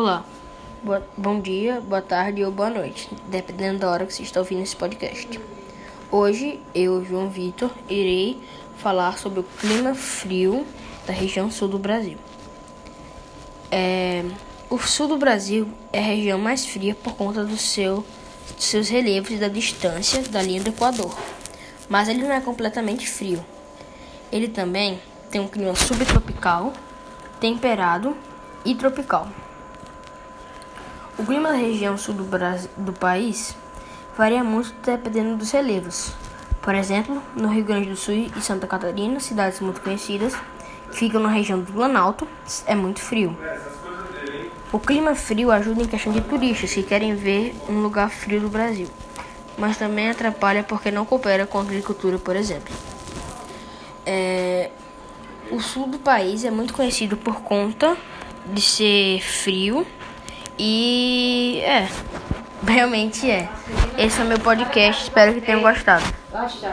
Olá, boa, bom dia, boa tarde ou boa noite, dependendo da hora que você está ouvindo esse podcast. Hoje eu, João Vitor, irei falar sobre o clima frio da região sul do Brasil. É, o sul do Brasil é a região mais fria por conta do seu, dos seus relevos e da distância da linha do Equador, mas ele não é completamente frio. Ele também tem um clima subtropical, temperado e tropical. O clima da região sul do, Brasil, do país varia muito dependendo dos relevos. Por exemplo, no Rio Grande do Sul e Santa Catarina, cidades muito conhecidas, que ficam na região do Planalto, é muito frio. O clima frio ajuda em questão de turistas que querem ver um lugar frio do Brasil, mas também atrapalha porque não coopera com a agricultura, por exemplo. É, o sul do país é muito conhecido por conta de ser frio e é, realmente é. Esse é o meu podcast, espero que tenham gostado.